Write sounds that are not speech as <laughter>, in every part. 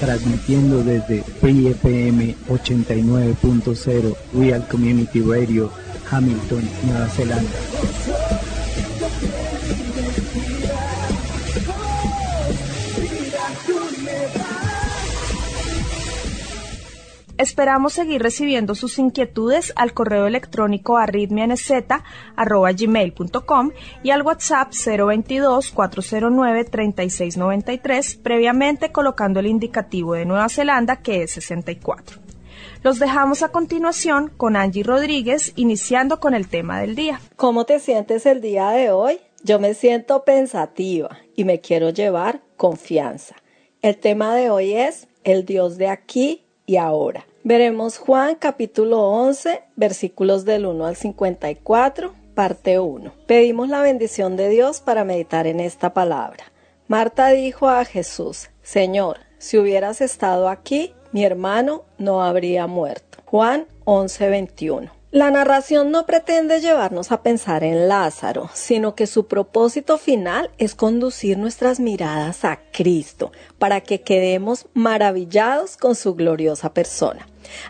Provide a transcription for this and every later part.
transmitiendo desde Free FM 89.0 Real Community Radio, Hamilton, Nueva Zelanda. Esperamos seguir recibiendo sus inquietudes al correo electrónico arritmianz.gmail.com y al WhatsApp 022-409-3693, previamente colocando el indicativo de Nueva Zelanda que es 64. Los dejamos a continuación con Angie Rodríguez, iniciando con el tema del día. ¿Cómo te sientes el día de hoy? Yo me siento pensativa y me quiero llevar confianza. El tema de hoy es el Dios de aquí y ahora. Veremos Juan capítulo 11 versículos del 1 al 54, parte 1. Pedimos la bendición de Dios para meditar en esta palabra. Marta dijo a Jesús, Señor, si hubieras estado aquí, mi hermano no habría muerto. Juan 11, 21. La narración no pretende llevarnos a pensar en Lázaro, sino que su propósito final es conducir nuestras miradas a Cristo, para que quedemos maravillados con su gloriosa persona.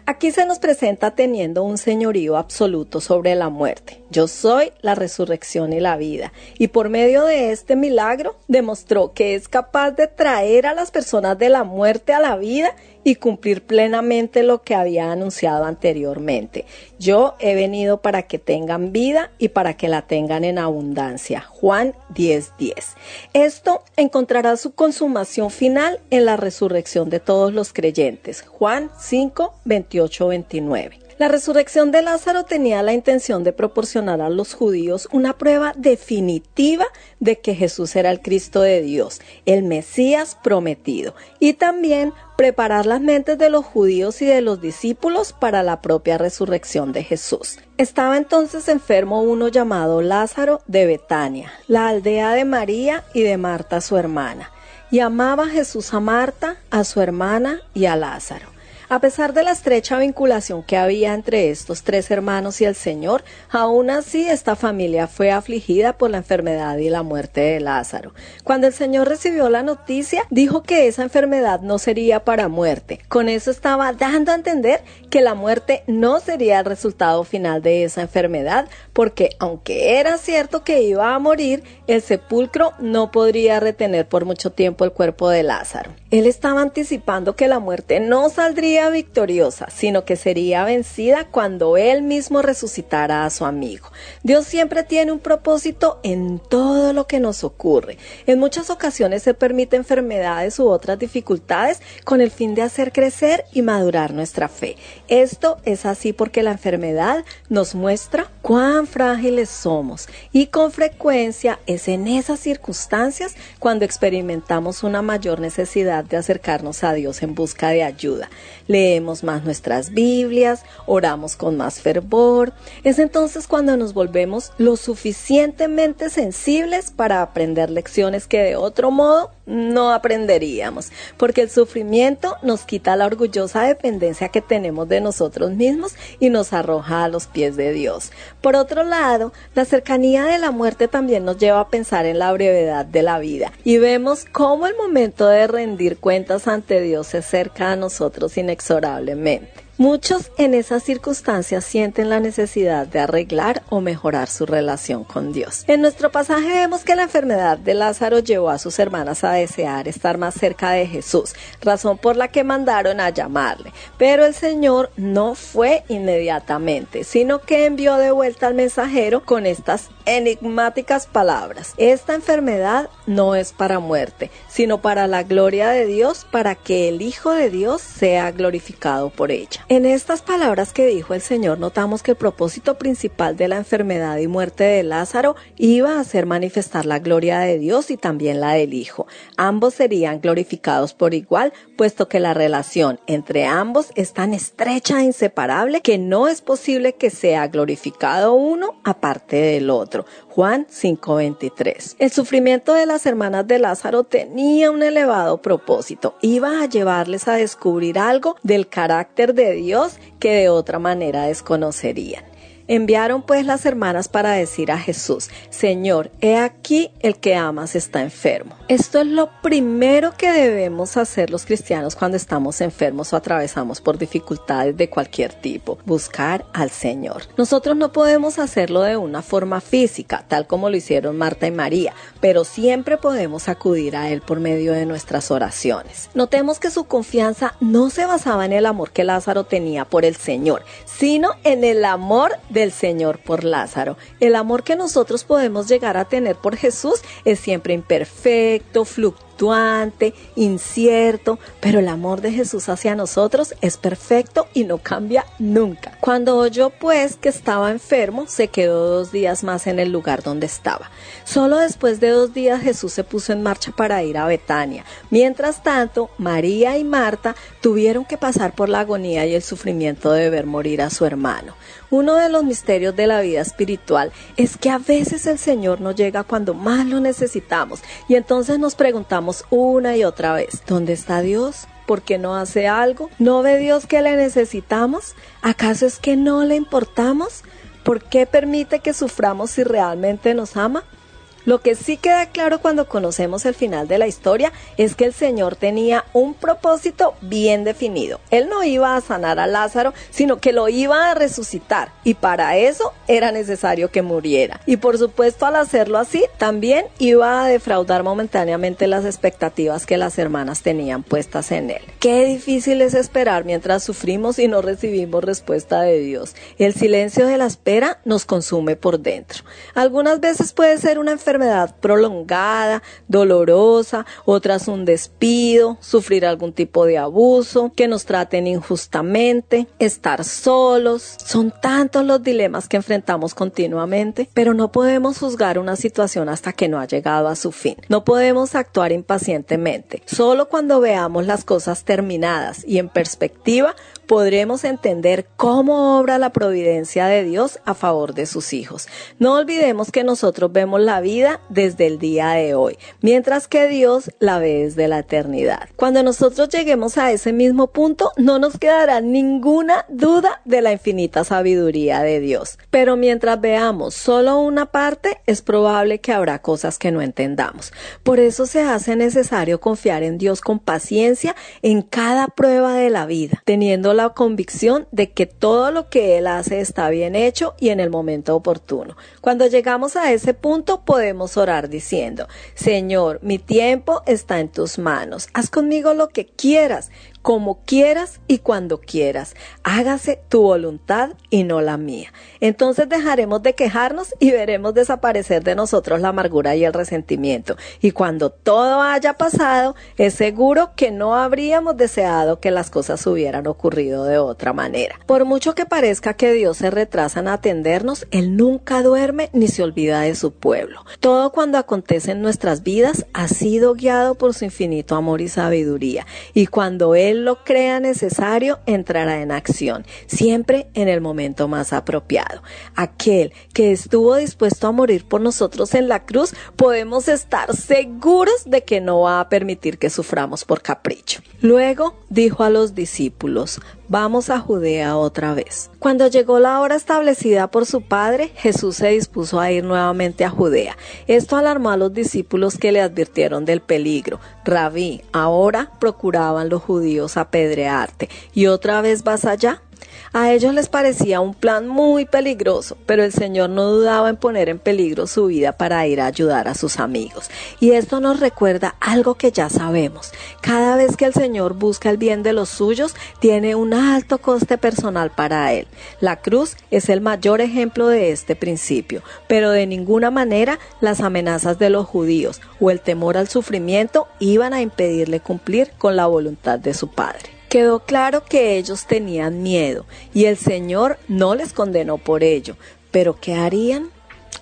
Aquí se nos presenta teniendo un señorío absoluto sobre la muerte. Yo soy la resurrección y la vida. Y por medio de este milagro demostró que es capaz de traer a las personas de la muerte a la vida y cumplir plenamente lo que había anunciado anteriormente. Yo he venido para que tengan vida y para que la tengan en abundancia. Juan 10:10. Esto encontrará su consumación final en la resurrección de todos los creyentes. Juan 5, 28, 29. La resurrección de Lázaro tenía la intención de proporcionar a los judíos una prueba definitiva de que Jesús era el Cristo de Dios, el Mesías prometido, y también preparar las mentes de los judíos y de los discípulos para la propia resurrección de Jesús. Estaba entonces enfermo uno llamado Lázaro de Betania, la aldea de María y de Marta su hermana, y amaba Jesús a Marta, a su hermana y a Lázaro. A pesar de la estrecha vinculación que había entre estos tres hermanos y el Señor, aún así esta familia fue afligida por la enfermedad y la muerte de Lázaro. Cuando el Señor recibió la noticia, dijo que esa enfermedad no sería para muerte. Con eso estaba dando a entender que la muerte no sería el resultado final de esa enfermedad, porque aunque era cierto que iba a morir, el sepulcro no podría retener por mucho tiempo el cuerpo de Lázaro. Él estaba anticipando que la muerte no saldría victoriosa, sino que sería vencida cuando Él mismo resucitara a su amigo. Dios siempre tiene un propósito en todo lo que nos ocurre. En muchas ocasiones se permite enfermedades u otras dificultades con el fin de hacer crecer y madurar nuestra fe. Esto es así porque la enfermedad nos muestra cuán frágiles somos y con frecuencia es en esas circunstancias cuando experimentamos una mayor necesidad de acercarnos a Dios en busca de ayuda. Leemos más nuestras Biblias, oramos con más fervor. Es entonces cuando nos volvemos lo suficientemente sensibles para aprender lecciones que de otro modo no aprenderíamos, porque el sufrimiento nos quita la orgullosa dependencia que tenemos de nosotros mismos y nos arroja a los pies de Dios. Por otro lado, la cercanía de la muerte también nos lleva a pensar en la brevedad de la vida y vemos cómo el momento de rendir cuentas ante Dios se acerca a nosotros inexorablemente. Muchos en esas circunstancias sienten la necesidad de arreglar o mejorar su relación con Dios. En nuestro pasaje vemos que la enfermedad de Lázaro llevó a sus hermanas a desear estar más cerca de Jesús, razón por la que mandaron a llamarle. Pero el Señor no fue inmediatamente, sino que envió de vuelta al mensajero con estas enigmáticas palabras. Esta enfermedad no es para muerte, sino para la gloria de Dios, para que el Hijo de Dios sea glorificado por ella. En estas palabras que dijo el Señor notamos que el propósito principal de la enfermedad y muerte de Lázaro iba a ser manifestar la gloria de Dios y también la del Hijo. Ambos serían glorificados por igual, puesto que la relación entre ambos es tan estrecha e inseparable que no es posible que sea glorificado uno aparte del otro. Juan 5:23. El sufrimiento de las hermanas de Lázaro tenía un elevado propósito. Iba a llevarles a descubrir algo del carácter de Dios que de otra manera desconocerían. Enviaron pues las hermanas para decir a Jesús, Señor, he aquí el que amas está enfermo. Esto es lo primero que debemos hacer los cristianos cuando estamos enfermos o atravesamos por dificultades de cualquier tipo, buscar al Señor. Nosotros no podemos hacerlo de una forma física, tal como lo hicieron Marta y María, pero siempre podemos acudir a Él por medio de nuestras oraciones. Notemos que su confianza no se basaba en el amor que Lázaro tenía por el Señor, sino en el amor de del Señor por Lázaro. El amor que nosotros podemos llegar a tener por Jesús es siempre imperfecto, fluctuante incierto, pero el amor de Jesús hacia nosotros es perfecto y no cambia nunca. Cuando oyó pues que estaba enfermo, se quedó dos días más en el lugar donde estaba. Solo después de dos días Jesús se puso en marcha para ir a Betania. Mientras tanto, María y Marta tuvieron que pasar por la agonía y el sufrimiento de ver morir a su hermano. Uno de los misterios de la vida espiritual es que a veces el Señor no llega cuando más lo necesitamos y entonces nos preguntamos una y otra vez, ¿dónde está Dios? ¿Por qué no hace algo? ¿No ve Dios que le necesitamos? ¿Acaso es que no le importamos? ¿Por qué permite que suframos si realmente nos ama? Lo que sí queda claro cuando conocemos el final de la historia es que el Señor tenía un propósito bien definido. Él no iba a sanar a Lázaro, sino que lo iba a resucitar y para eso era necesario que muriera. Y por supuesto al hacerlo así, también iba a defraudar momentáneamente las expectativas que las hermanas tenían puestas en él. Qué difícil es esperar mientras sufrimos y no recibimos respuesta de Dios. El silencio de la espera nos consume por dentro. Algunas veces puede ser una enfermedad prolongada, dolorosa, otras un despido, sufrir algún tipo de abuso, que nos traten injustamente, estar solos. Son tantos los dilemas que enfrentamos continuamente, pero no podemos juzgar una situación hasta que no ha llegado a su fin. No podemos actuar impacientemente. Solo cuando veamos las cosas terminadas y en perspectiva podremos entender cómo obra la providencia de Dios a favor de sus hijos. No olvidemos que nosotros vemos la vida desde el día de hoy, mientras que Dios la ve desde la eternidad. Cuando nosotros lleguemos a ese mismo punto, no nos quedará ninguna duda de la infinita sabiduría de Dios. Pero mientras veamos solo una parte, es probable que habrá cosas que no entendamos. Por eso se hace necesario confiar en Dios con paciencia en cada prueba de la vida, teniendo la convicción de que todo lo que Él hace está bien hecho y en el momento oportuno. Cuando llegamos a ese punto podemos orar diciendo, Señor, mi tiempo está en tus manos, haz conmigo lo que quieras, como quieras y cuando quieras. Hágase tu voluntad y no la mía. Entonces dejaremos de quejarnos y veremos desaparecer de nosotros la amargura y el resentimiento. Y cuando todo haya pasado, es seguro que no habríamos deseado que las cosas hubieran ocurrido de otra manera. Por mucho que parezca que Dios se retrasa en atendernos, Él nunca duerme ni se olvida de su pueblo. Todo cuando acontece en nuestras vidas ha sido guiado por su infinito amor y sabiduría. Y cuando Él Él lo crea necesario, entrará en acción, siempre en el momento más apropiado. Aquel que estuvo dispuesto a morir por nosotros en la cruz, podemos estar seguros de que no va a permitir que suframos por capricho. Luego dijo a los discípulos, vamos a Judea otra vez. Cuando llegó la hora establecida por su padre, Jesús se dispuso a ir nuevamente a Judea. Esto alarmó a los discípulos que le advirtieron del peligro. Rabí, ahora procuraban los judíos apedrearte. ¿Y otra vez vas allá? A ellos les parecía un plan muy peligroso, pero el Señor no dudaba en poner en peligro su vida para ir a ayudar a sus amigos. Y esto nos recuerda algo que ya sabemos. Cada vez que el Señor busca el bien de los suyos, tiene un alto coste personal para él. La cruz es el mayor ejemplo de este principio, pero de ninguna manera las amenazas de los judíos o el temor al sufrimiento iban a impedirle cumplir con la voluntad de su Padre. Quedó claro que ellos tenían miedo y el Señor no les condenó por ello. Pero ¿qué harían?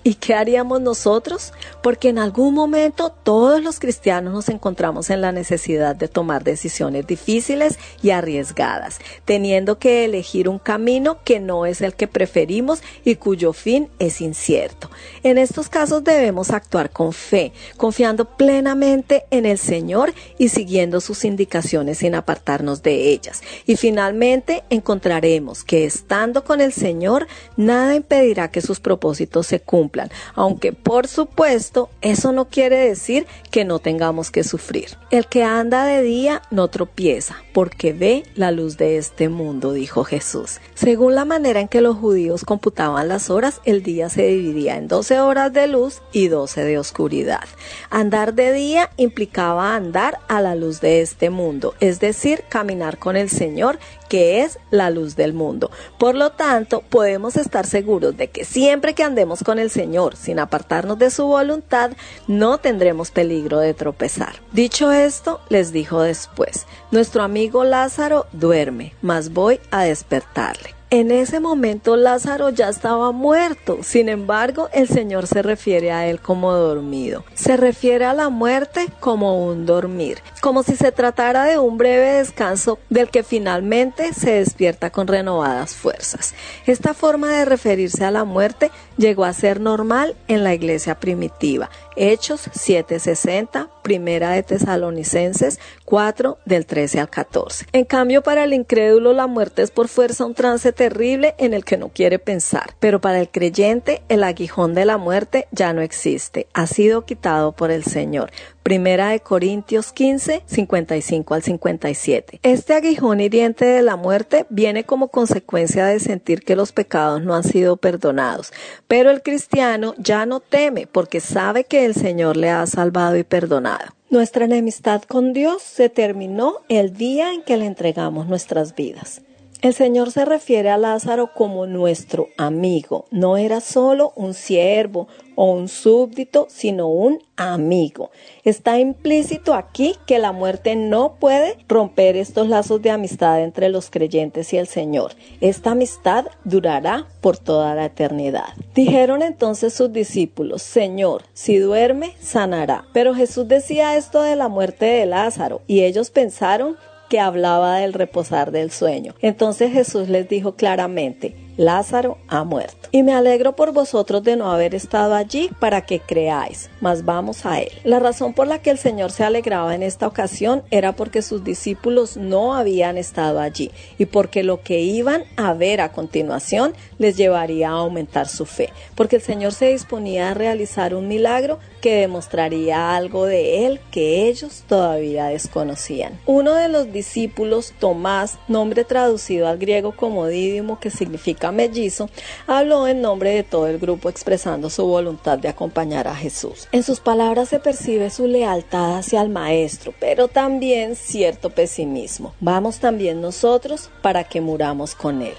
¿Y qué haríamos nosotros? Porque en algún momento todos los cristianos nos encontramos en la necesidad de tomar decisiones difíciles y arriesgadas, teniendo que elegir un camino que no es el que preferimos y cuyo fin es incierto. En estos casos debemos actuar con fe, confiando plenamente en el Señor y siguiendo sus indicaciones sin apartarnos de ellas. Y finalmente encontraremos que estando con el Señor, nada impedirá que sus propósitos se cumplan aunque por supuesto eso no quiere decir que no tengamos que sufrir. El que anda de día no tropieza, porque ve la luz de este mundo, dijo Jesús. Según la manera en que los judíos computaban las horas, el día se dividía en 12 horas de luz y 12 de oscuridad. Andar de día implicaba andar a la luz de este mundo, es decir, caminar con el Señor que es la luz del mundo. Por lo tanto, podemos estar seguros de que siempre que andemos con el Señor sin apartarnos de su voluntad, no tendremos peligro de tropezar. Dicho esto, les dijo después, nuestro amigo Lázaro duerme, mas voy a despertarle. En ese momento Lázaro ya estaba muerto, sin embargo el Señor se refiere a él como dormido. Se refiere a la muerte como un dormir, como si se tratara de un breve descanso del que finalmente se despierta con renovadas fuerzas. Esta forma de referirse a la muerte llegó a ser normal en la iglesia primitiva. Hechos 7:60, Primera de Tesalonicenses 4 del 13 al 14. En cambio, para el incrédulo la muerte es por fuerza un trance terrible en el que no quiere pensar, pero para el creyente el aguijón de la muerte ya no existe, ha sido quitado por el Señor. Primera de Corintios 15, 55 al 57. Este aguijón hiriente de la muerte viene como consecuencia de sentir que los pecados no han sido perdonados. Pero el cristiano ya no teme porque sabe que el Señor le ha salvado y perdonado. Nuestra enemistad con Dios se terminó el día en que le entregamos nuestras vidas. El Señor se refiere a Lázaro como nuestro amigo. No era solo un siervo o un súbdito, sino un amigo. Está implícito aquí que la muerte no puede romper estos lazos de amistad entre los creyentes y el Señor. Esta amistad durará por toda la eternidad. Dijeron entonces sus discípulos, Señor, si duerme, sanará. Pero Jesús decía esto de la muerte de Lázaro y ellos pensaron que hablaba del reposar del sueño. Entonces Jesús les dijo claramente, Lázaro ha muerto. Y me alegro por vosotros de no haber estado allí para que creáis, mas vamos a él. La razón por la que el Señor se alegraba en esta ocasión era porque sus discípulos no habían estado allí y porque lo que iban a ver a continuación les llevaría a aumentar su fe, porque el Señor se disponía a realizar un milagro que demostraría algo de él que ellos todavía desconocían. Uno de los discípulos, Tomás, nombre traducido al griego como Dídimo, que significa mellizo, habló en nombre de todo el grupo expresando su voluntad de acompañar a Jesús. En sus palabras se percibe su lealtad hacia el Maestro, pero también cierto pesimismo. Vamos también nosotros para que muramos con él.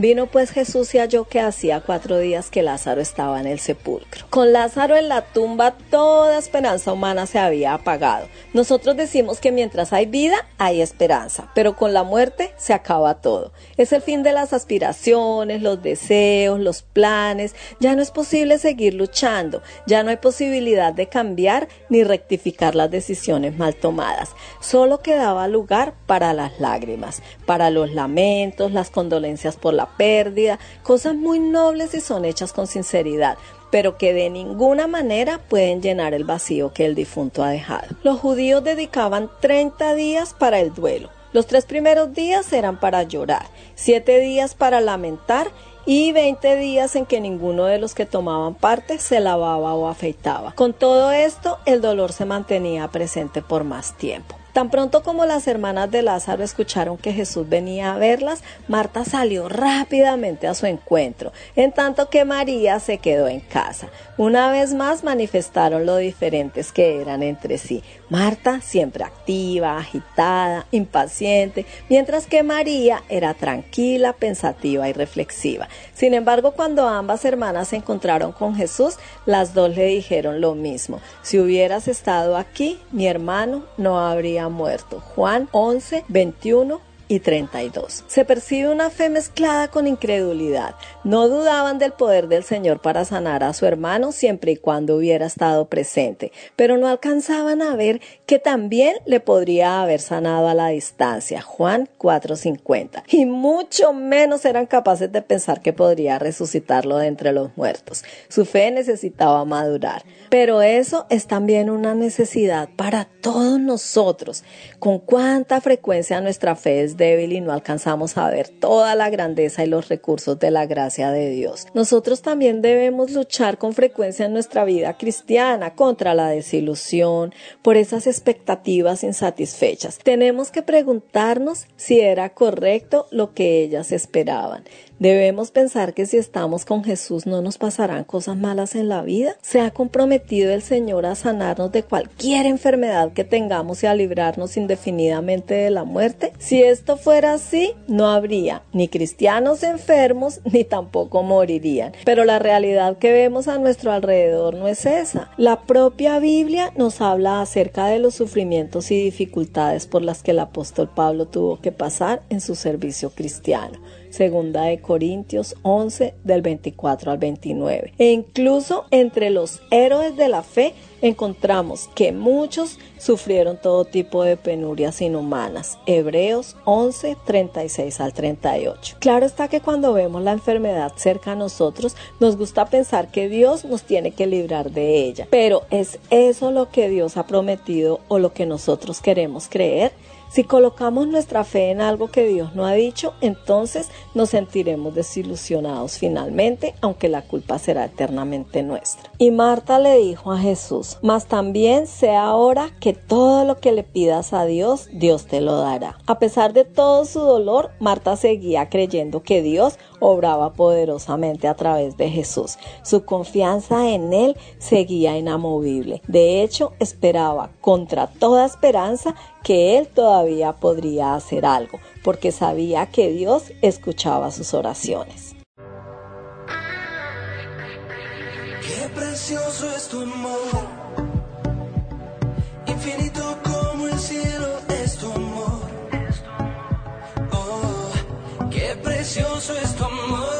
Vino pues Jesús y halló que hacía cuatro días que Lázaro estaba en el sepulcro. Con Lázaro en la tumba toda esperanza humana se había apagado. Nosotros decimos que mientras hay vida hay esperanza, pero con la muerte se acaba todo. Es el fin de las aspiraciones, los deseos, los planes. Ya no es posible seguir luchando, ya no hay posibilidad de cambiar ni rectificar las decisiones mal tomadas. Solo quedaba lugar para las lágrimas, para los lamentos, las condolencias por la pérdida, cosas muy nobles y son hechas con sinceridad, pero que de ninguna manera pueden llenar el vacío que el difunto ha dejado. Los judíos dedicaban 30 días para el duelo. Los tres primeros días eran para llorar, siete días para lamentar y 20 días en que ninguno de los que tomaban parte se lavaba o afeitaba. Con todo esto, el dolor se mantenía presente por más tiempo. Tan pronto como las hermanas de Lázaro escucharon que Jesús venía a verlas, Marta salió rápidamente a su encuentro, en tanto que María se quedó en casa. Una vez más manifestaron lo diferentes que eran entre sí. Marta siempre activa, agitada, impaciente, mientras que María era tranquila, pensativa y reflexiva. Sin embargo, cuando ambas hermanas se encontraron con Jesús, las dos le dijeron lo mismo. Si hubieras estado aquí, mi hermano no habría muerto. Juan 11, 21 y 32. Se percibe una fe mezclada con incredulidad. No dudaban del poder del Señor para sanar a su hermano siempre y cuando hubiera estado presente, pero no alcanzaban a ver que también le podría haber sanado a la distancia. Juan 4:50. Y mucho menos eran capaces de pensar que podría resucitarlo de entre los muertos. Su fe necesitaba madurar. Pero eso es también una necesidad para todos nosotros. Con cuánta frecuencia nuestra fe es débil y no alcanzamos a ver toda la grandeza y los recursos de la gracia de Dios. Nosotros también debemos luchar con frecuencia en nuestra vida cristiana contra la desilusión, por esas expectativas insatisfechas. Tenemos que preguntarnos si era correcto lo que ellas esperaban. Debemos pensar que si estamos con Jesús no nos pasarán cosas malas en la vida. ¿Se ha comprometido el Señor a sanarnos de cualquier enfermedad que tengamos y a librarnos indefinidamente de la muerte? Si esto fuera así, no habría ni cristianos enfermos <laughs> ni tampoco morirían. Pero la realidad que vemos a nuestro alrededor no es esa. La propia Biblia nos habla acerca de los sufrimientos y dificultades por las que el apóstol Pablo tuvo que pasar en su servicio cristiano. Segunda de Corintios 11 del 24 al 29. E incluso entre los héroes de la fe encontramos que muchos sufrieron todo tipo de penurias inhumanas. Hebreos 11, 36 al 38. Claro está que cuando vemos la enfermedad cerca a nosotros, nos gusta pensar que Dios nos tiene que librar de ella. Pero ¿es eso lo que Dios ha prometido o lo que nosotros queremos creer? Si colocamos nuestra fe en algo que Dios no ha dicho, entonces nos sentiremos desilusionados finalmente, aunque la culpa será eternamente nuestra. Y Marta le dijo a Jesús, mas también sea ahora que todo lo que le pidas a Dios, Dios te lo dará. A pesar de todo su dolor, Marta seguía creyendo que Dios obraba poderosamente a través de Jesús. Su confianza en Él seguía inamovible. De hecho, esperaba contra toda esperanza que Él todavía podría hacer algo, porque sabía que Dios escuchaba sus oraciones. Qué precioso es tu amor, infinito precioso es tu amor.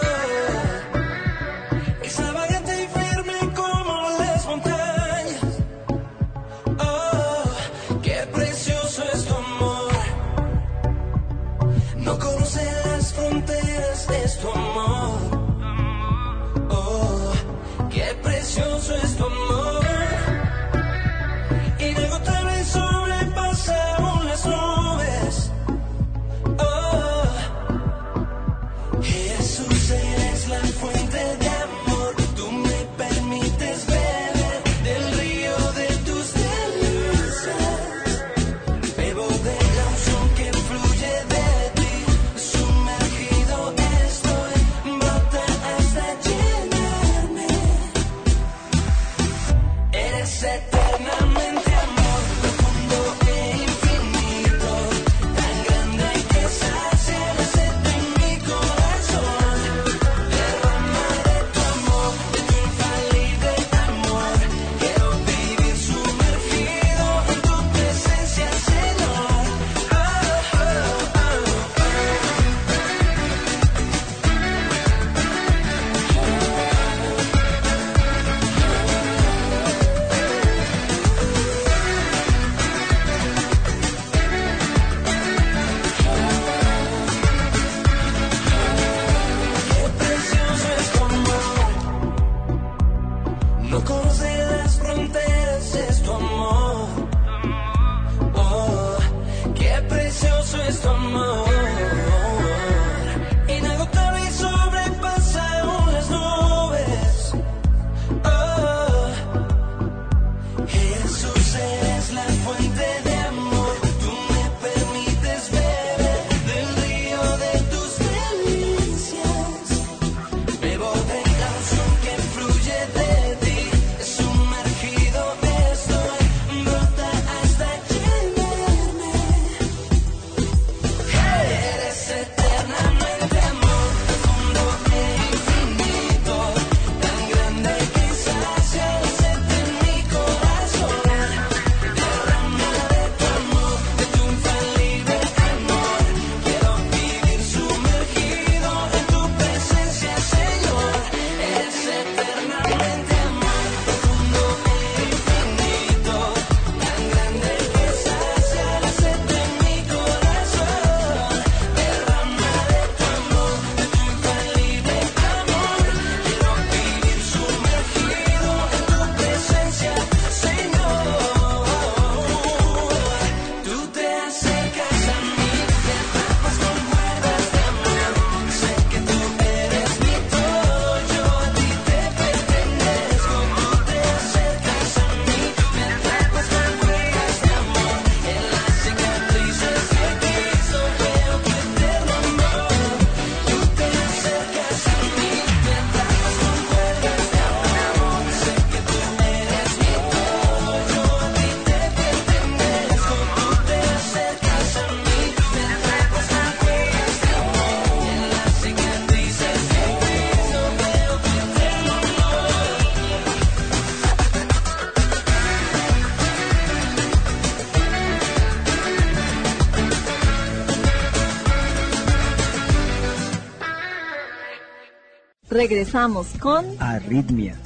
Regresamos con Arritmia.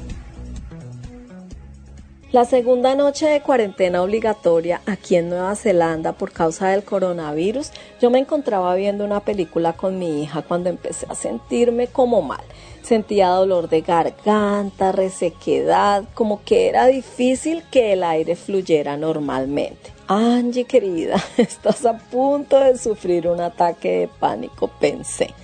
La segunda noche de cuarentena obligatoria aquí en Nueva Zelanda por causa del coronavirus, yo me encontraba viendo una película con mi hija cuando empecé a sentirme como mal. Sentía dolor de garganta, resequedad, como que era difícil que el aire fluyera normalmente. Angie querida, <laughs> estás a punto de sufrir un ataque de pánico, pensé.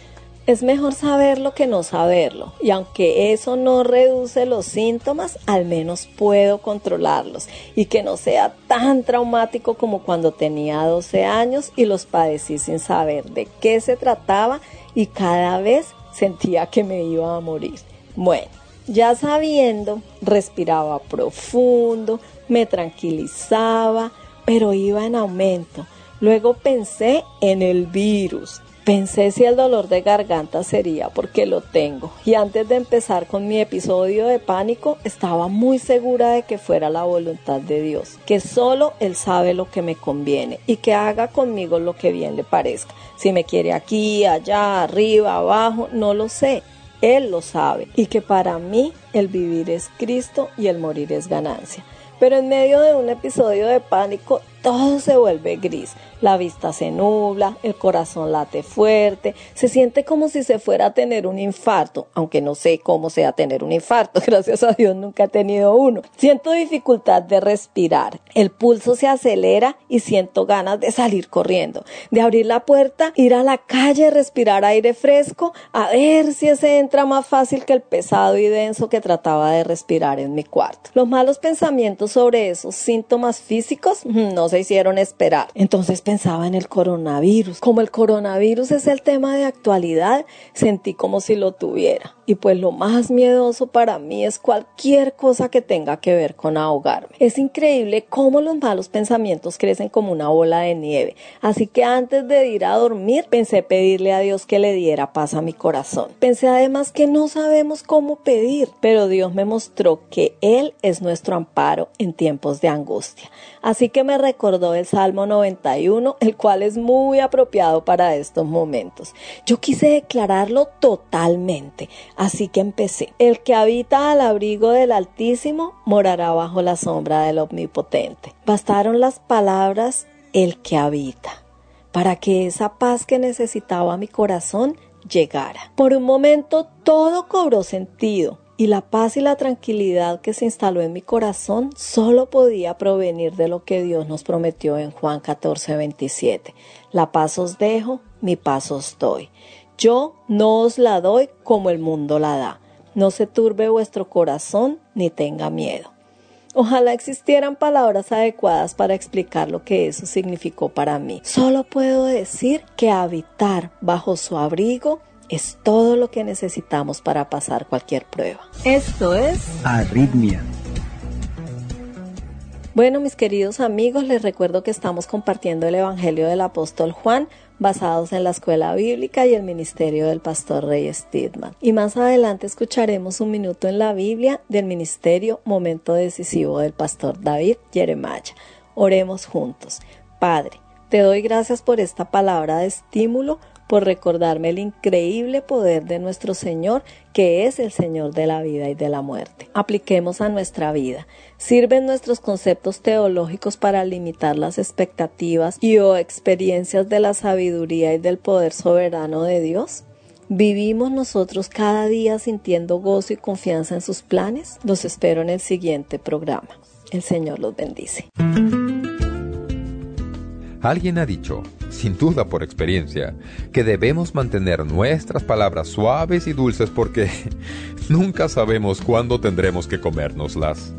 Es mejor saberlo que no saberlo, y aunque eso no reduce los síntomas, al menos puedo controlarlos y que no sea tan traumático como cuando tenía 12 años y los padecí sin saber de qué se trataba y cada vez sentía que me iba a morir. Bueno, ya sabiendo, respiraba profundo, me tranquilizaba, pero iba en aumento. Luego pensé en el virus Pensé si el dolor de garganta sería porque lo tengo y antes de empezar con mi episodio de pánico estaba muy segura de que fuera la voluntad de Dios, que solo Él sabe lo que me conviene y que haga conmigo lo que bien le parezca. Si me quiere aquí, allá, arriba, abajo, no lo sé. Él lo sabe y que para mí el vivir es Cristo y el morir es ganancia. Pero en medio de un episodio de pánico todo se vuelve gris. La vista se nubla, el corazón late fuerte, se siente como si se fuera a tener un infarto, aunque no sé cómo sea tener un infarto, <laughs> gracias a Dios nunca he tenido uno. Siento dificultad de respirar, el pulso se acelera y siento ganas de salir corriendo, de abrir la puerta, ir a la calle, respirar aire fresco, a ver si ese entra más fácil que el pesado y denso que trataba de respirar en mi cuarto. Los malos pensamientos sobre esos síntomas físicos no se hicieron esperar. Entonces pensaba en el coronavirus. Como el coronavirus es el tema de actualidad, sentí como si lo tuviera. Y pues lo más miedoso para mí es cualquier cosa que tenga que ver con ahogarme. Es increíble cómo los malos pensamientos crecen como una bola de nieve. Así que antes de ir a dormir pensé pedirle a Dios que le diera paz a mi corazón. Pensé además que no sabemos cómo pedir, pero Dios me mostró que Él es nuestro amparo en tiempos de angustia. Así que me recordó el Salmo 91, el cual es muy apropiado para estos momentos. Yo quise declararlo totalmente, así que empecé. El que habita al abrigo del Altísimo morará bajo la sombra del Omnipotente. Bastaron las palabras el que habita para que esa paz que necesitaba mi corazón llegara. Por un momento todo cobró sentido y la paz y la tranquilidad que se instaló en mi corazón solo podía provenir de lo que Dios nos prometió en Juan 14, 27. La paz os dejo, mi paz os doy. Yo no os la doy como el mundo la da. No se turbe vuestro corazón ni tenga miedo. Ojalá existieran palabras adecuadas para explicar lo que eso significó para mí. Solo puedo decir que habitar bajo su abrigo es todo lo que necesitamos para pasar cualquier prueba. Esto es Arritmia. Bueno, mis queridos amigos, les recuerdo que estamos compartiendo el Evangelio del Apóstol Juan basados en la escuela bíblica y el ministerio del pastor Rey Stidman. Y más adelante escucharemos un minuto en la Biblia del ministerio Momento Decisivo del pastor David Jeremiah. Oremos juntos. Padre, te doy gracias por esta palabra de estímulo por recordarme el increíble poder de nuestro Señor, que es el Señor de la vida y de la muerte. Apliquemos a nuestra vida. ¿Sirven nuestros conceptos teológicos para limitar las expectativas y o experiencias de la sabiduría y del poder soberano de Dios? ¿Vivimos nosotros cada día sintiendo gozo y confianza en sus planes? Los espero en el siguiente programa. El Señor los bendice. Alguien ha dicho, sin duda por experiencia, que debemos mantener nuestras palabras suaves y dulces porque <laughs> nunca sabemos cuándo tendremos que comérnoslas.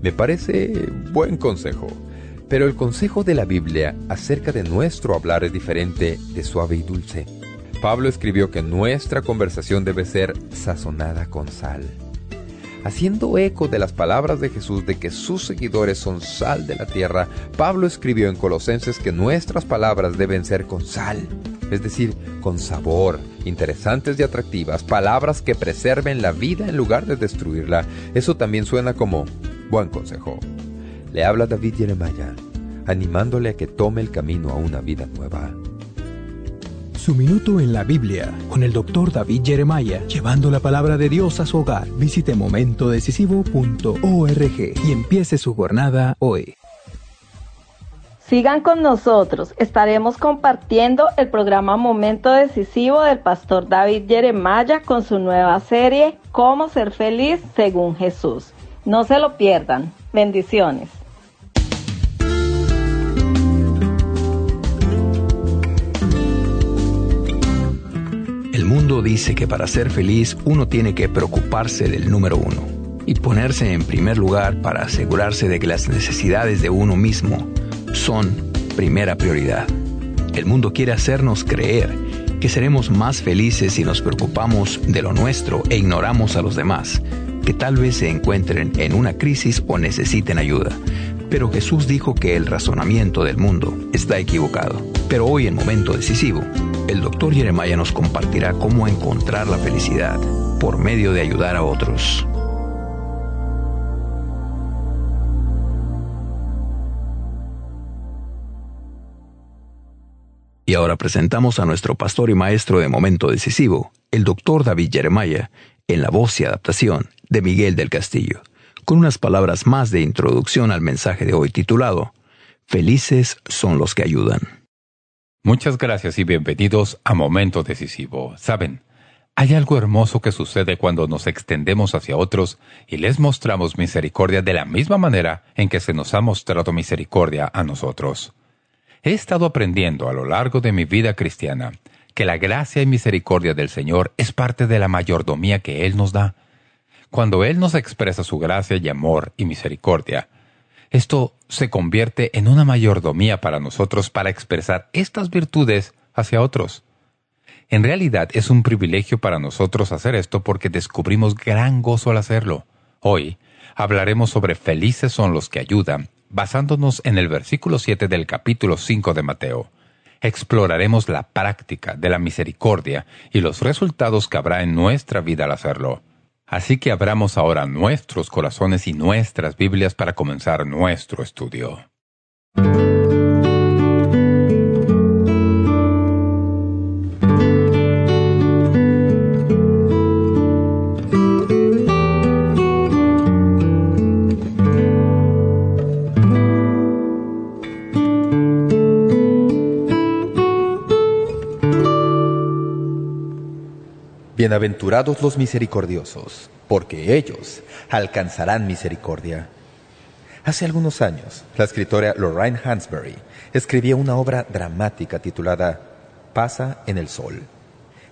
Me parece buen consejo, pero el consejo de la Biblia acerca de nuestro hablar es diferente de suave y dulce. Pablo escribió que nuestra conversación debe ser sazonada con sal Haciendo eco de las palabras de Jesús de que sus seguidores son sal de la tierra, Pablo escribió en Colosenses que nuestras palabras deben ser con sal, es decir, con sabor, interesantes y atractivas, palabras que preserven la vida en lugar de destruirla. Eso también suena como buen consejo. Le habla David Jeremiah, animándole a que tome el camino a una vida nueva. Su minuto en la Biblia con el doctor David Jeremiah, llevando la palabra de Dios a su hogar. Visite momentodecisivo.org y empiece su jornada hoy. Sigan con nosotros, estaremos compartiendo el programa Momento Decisivo del pastor David Jeremiah con su nueva serie Cómo ser feliz según Jesús. No se lo pierdan. Bendiciones. Mundo dice que para ser feliz uno tiene que preocuparse del número uno y ponerse en primer lugar para asegurarse de que las necesidades de uno mismo son primera prioridad. El mundo quiere hacernos creer que seremos más felices si nos preocupamos de lo nuestro e ignoramos a los demás, que tal vez se encuentren en una crisis o necesiten ayuda. Pero Jesús dijo que el razonamiento del mundo está equivocado. Pero hoy en momento decisivo, el doctor Jeremiah nos compartirá cómo encontrar la felicidad por medio de ayudar a otros. Y ahora presentamos a nuestro pastor y maestro de momento decisivo, el doctor David Jeremiah, en la voz y adaptación de Miguel del Castillo, con unas palabras más de introducción al mensaje de hoy titulado Felices son los que ayudan. Muchas gracias y bienvenidos a Momento Decisivo. Saben, hay algo hermoso que sucede cuando nos extendemos hacia otros y les mostramos misericordia de la misma manera en que se nos ha mostrado misericordia a nosotros. He estado aprendiendo a lo largo de mi vida cristiana que la gracia y misericordia del Señor es parte de la mayordomía que Él nos da. Cuando Él nos expresa su gracia y amor y misericordia, esto se convierte en una mayordomía para nosotros para expresar estas virtudes hacia otros. En realidad es un privilegio para nosotros hacer esto porque descubrimos gran gozo al hacerlo. Hoy hablaremos sobre felices son los que ayudan, basándonos en el versículo 7 del capítulo 5 de Mateo. Exploraremos la práctica de la misericordia y los resultados que habrá en nuestra vida al hacerlo. Así que abramos ahora nuestros corazones y nuestras Biblias para comenzar nuestro estudio. Bienaventurados los misericordiosos, porque ellos alcanzarán misericordia. Hace algunos años, la escritora Lorraine Hansberry escribía una obra dramática titulada Pasa en el Sol.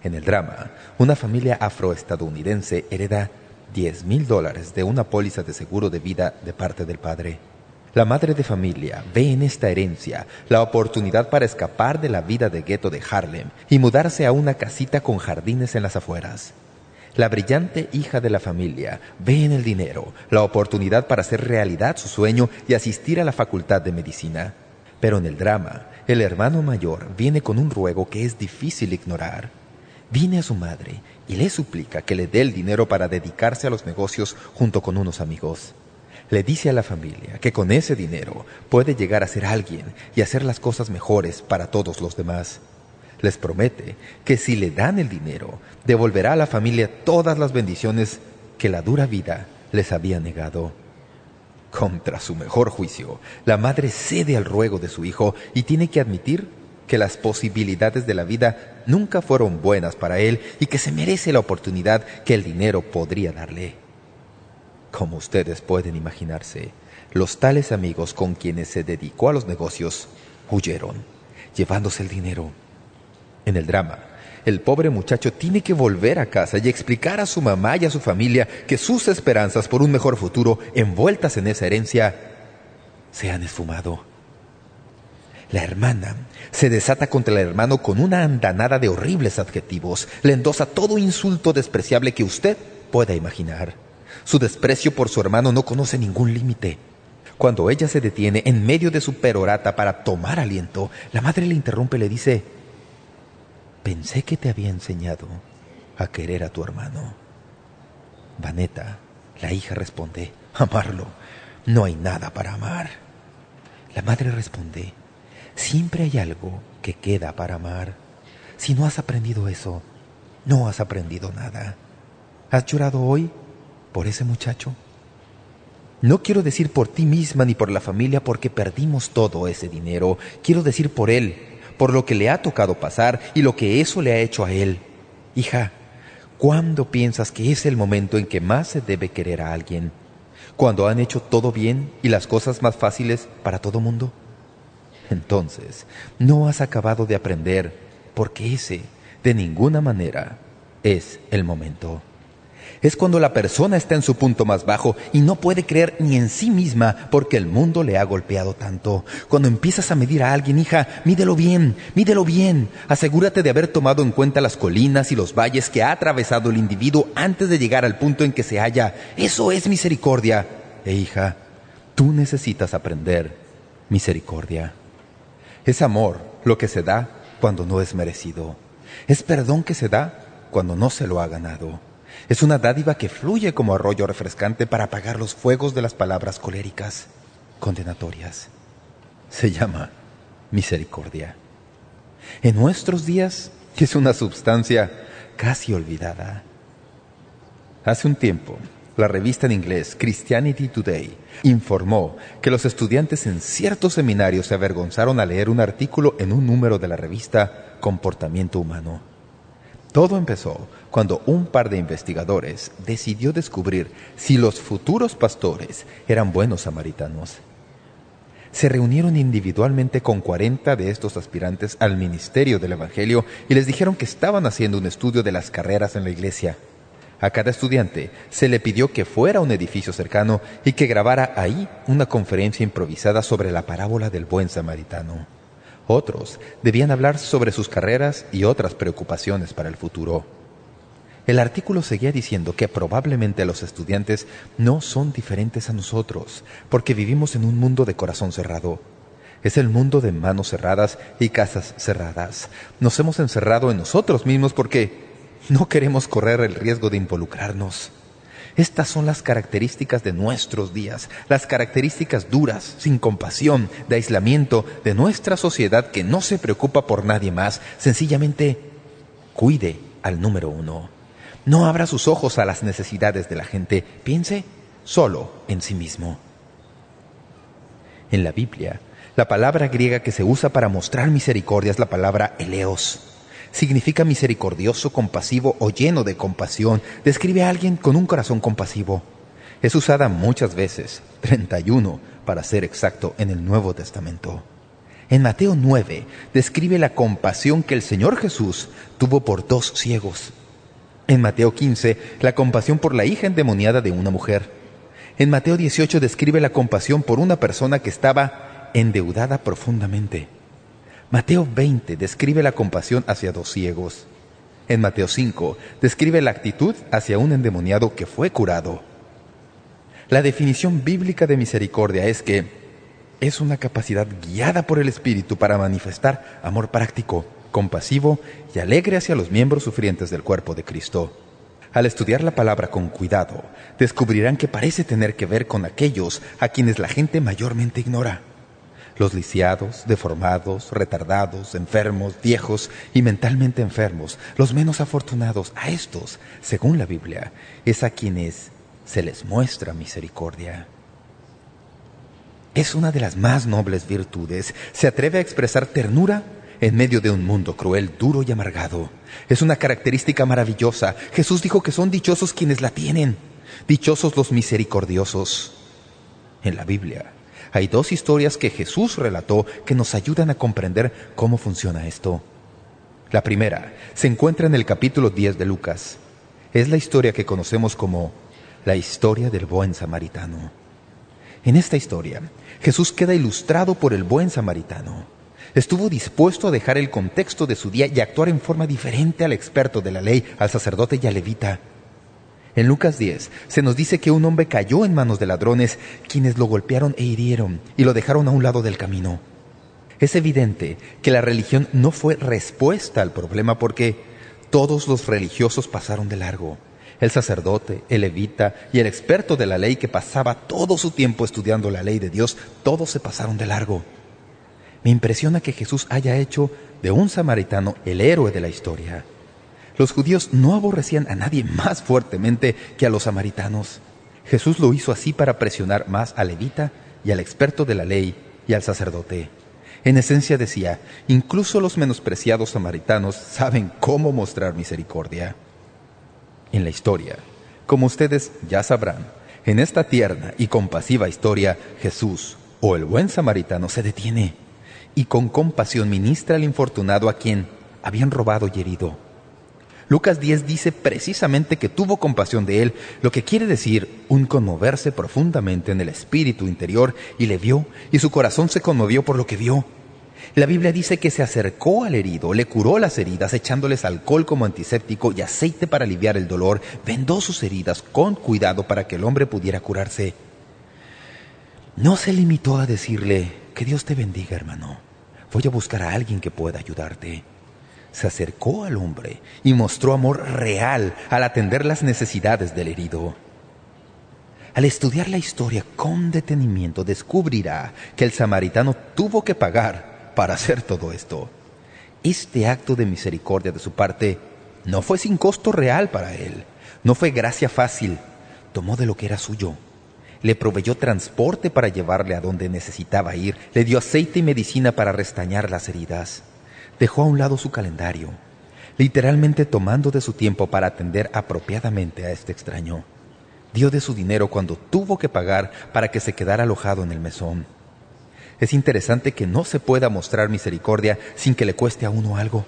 En el drama, una familia afroestadounidense hereda 10 mil dólares de una póliza de seguro de vida de parte del padre. La madre de familia ve en esta herencia la oportunidad para escapar de la vida de gueto de Harlem y mudarse a una casita con jardines en las afueras. La brillante hija de la familia ve en el dinero la oportunidad para hacer realidad su sueño y asistir a la facultad de medicina. Pero en el drama, el hermano mayor viene con un ruego que es difícil ignorar. Viene a su madre y le suplica que le dé el dinero para dedicarse a los negocios junto con unos amigos le dice a la familia que con ese dinero puede llegar a ser alguien y hacer las cosas mejores para todos los demás. Les promete que si le dan el dinero, devolverá a la familia todas las bendiciones que la dura vida les había negado. Contra su mejor juicio, la madre cede al ruego de su hijo y tiene que admitir que las posibilidades de la vida nunca fueron buenas para él y que se merece la oportunidad que el dinero podría darle. Como ustedes pueden imaginarse, los tales amigos con quienes se dedicó a los negocios huyeron, llevándose el dinero. En el drama, el pobre muchacho tiene que volver a casa y explicar a su mamá y a su familia que sus esperanzas por un mejor futuro envueltas en esa herencia se han esfumado. La hermana se desata contra el hermano con una andanada de horribles adjetivos. Le endosa todo insulto despreciable que usted pueda imaginar. Su desprecio por su hermano no conoce ningún límite. Cuando ella se detiene en medio de su perorata para tomar aliento, la madre le interrumpe y le dice, «Pensé que te había enseñado a querer a tu hermano». Vaneta, la hija responde, «Amarlo, no hay nada para amar». La madre responde, «Siempre hay algo que queda para amar. Si no has aprendido eso, no has aprendido nada. ¿Has llorado hoy por ese muchacho? No quiero decir por ti misma ni por la familia porque perdimos todo ese dinero. Quiero decir por él, por lo que le ha tocado pasar y lo que eso le ha hecho a él. Hija, ¿cuándo piensas que es el momento en que más se debe querer a alguien? ¿Cuando han hecho todo bien y las cosas más fáciles para todo mundo? Entonces, no has acabado de aprender porque ese, de ninguna manera, es el momento. Es cuando la persona está en su punto más bajo y no puede creer ni en sí misma porque el mundo le ha golpeado tanto. Cuando empiezas a medir a alguien, hija, mídelo bien, mídelo bien. Asegúrate de haber tomado en cuenta las colinas y los valles que ha atravesado el individuo antes de llegar al punto en que se halla. Eso es misericordia. E hija, tú necesitas aprender misericordia. Es amor lo que se da cuando no es merecido. Es perdón que se da cuando no se lo ha ganado. Es una dádiva que fluye como arroyo refrescante para apagar los fuegos de las palabras coléricas, condenatorias. Se llama misericordia. En nuestros días es una sustancia casi olvidada. Hace un tiempo, la revista en inglés Christianity Today informó que los estudiantes en ciertos seminarios se avergonzaron al leer un artículo en un número de la revista Comportamiento Humano. Todo empezó cuando un par de investigadores decidió descubrir si los futuros pastores eran buenos samaritanos. Se reunieron individualmente con 40 de estos aspirantes al ministerio del Evangelio y les dijeron que estaban haciendo un estudio de las carreras en la iglesia. A cada estudiante se le pidió que fuera a un edificio cercano y que grabara ahí una conferencia improvisada sobre la parábola del buen samaritano. Otros debían hablar sobre sus carreras y otras preocupaciones para el futuro. El artículo seguía diciendo que probablemente los estudiantes no son diferentes a nosotros, porque vivimos en un mundo de corazón cerrado. Es el mundo de manos cerradas y casas cerradas. Nos hemos encerrado en nosotros mismos porque no queremos correr el riesgo de involucrarnos. Estas son las características de nuestros días, las características duras, sin compasión, de aislamiento de nuestra sociedad que no se preocupa por nadie más. Sencillamente, cuide al número uno. No abra sus ojos a las necesidades de la gente. Piense solo en sí mismo. En la Biblia, la palabra griega que se usa para mostrar misericordia es la palabra eleos significa misericordioso, compasivo o lleno de compasión. Describe a alguien con un corazón compasivo. Es usada muchas veces, 31 para ser exacto, en el Nuevo Testamento. En Mateo 9 describe la compasión que el Señor Jesús tuvo por dos ciegos. En Mateo 15, la compasión por la hija endemoniada de una mujer. En Mateo 18 describe la compasión por una persona que estaba endeudada profundamente. Mateo 20 describe la compasión hacia dos ciegos. En Mateo 5 describe la actitud hacia un endemoniado que fue curado. La definición bíblica de misericordia es que es una capacidad guiada por el Espíritu para manifestar amor práctico, compasivo y alegre hacia los miembros sufrientes del cuerpo de Cristo. Al estudiar la palabra con cuidado, descubrirán que parece tener que ver con aquellos a quienes la gente mayormente ignora los lisiados, deformados, retardados, enfermos, viejos y mentalmente enfermos, los menos afortunados, a estos, según la Biblia, es a quienes se les muestra misericordia. Es una de las más nobles virtudes. Se atreve a expresar ternura en medio de un mundo cruel, duro y amargado. Es una característica maravillosa. Jesús dijo que son dichosos quienes la tienen, dichosos los misericordiosos. En la Biblia hay dos historias que Jesús relató que nos ayudan a comprender cómo funciona esto. La primera se encuentra en el capítulo 10 de Lucas. Es la historia que conocemos como la historia del buen samaritano. En esta historia, Jesús queda ilustrado por el buen samaritano. Estuvo dispuesto a dejar el contexto de su día y actuar en forma diferente al experto de la ley, al sacerdote y al levita. En Lucas 10 se nos dice que un hombre cayó en manos de ladrones, quienes lo golpearon e hirieron y lo dejaron a un lado del camino. Es evidente que la religión no fue respuesta al problema porque todos los religiosos pasaron de largo. El sacerdote, el levita y el experto de la ley que pasaba todo su tiempo estudiando la ley de Dios, todos se pasaron de largo. Me impresiona que Jesús haya hecho de un samaritano el héroe de la historia. Los judíos no aborrecían a nadie más fuertemente que a los samaritanos. Jesús lo hizo así para presionar más al levita y al experto de la ley y al sacerdote. En esencia decía, incluso los menospreciados samaritanos saben cómo mostrar misericordia. En la historia, como ustedes ya sabrán, en esta tierna y compasiva historia, Jesús, o el buen samaritano, se detiene y con compasión ministra al infortunado a quien habían robado y herido. Lucas 10 dice precisamente que tuvo compasión de él, lo que quiere decir un conmoverse profundamente en el espíritu interior y le vio, y su corazón se conmovió por lo que vio. La Biblia dice que se acercó al herido, le curó las heridas echándoles alcohol como antiséptico y aceite para aliviar el dolor, vendó sus heridas con cuidado para que el hombre pudiera curarse. No se limitó a decirle, que Dios te bendiga hermano, voy a buscar a alguien que pueda ayudarte se acercó al hombre y mostró amor real al atender las necesidades del herido. Al estudiar la historia con detenimiento descubrirá que el samaritano tuvo que pagar para hacer todo esto. Este acto de misericordia de su parte no fue sin costo real para él, no fue gracia fácil, tomó de lo que era suyo. Le proveyó transporte para llevarle a donde necesitaba ir, le dio aceite y medicina para restañar las heridas dejó a un lado su calendario, literalmente tomando de su tiempo para atender apropiadamente a este extraño. Dio de su dinero cuando tuvo que pagar para que se quedara alojado en el mesón. Es interesante que no se pueda mostrar misericordia sin que le cueste a uno algo.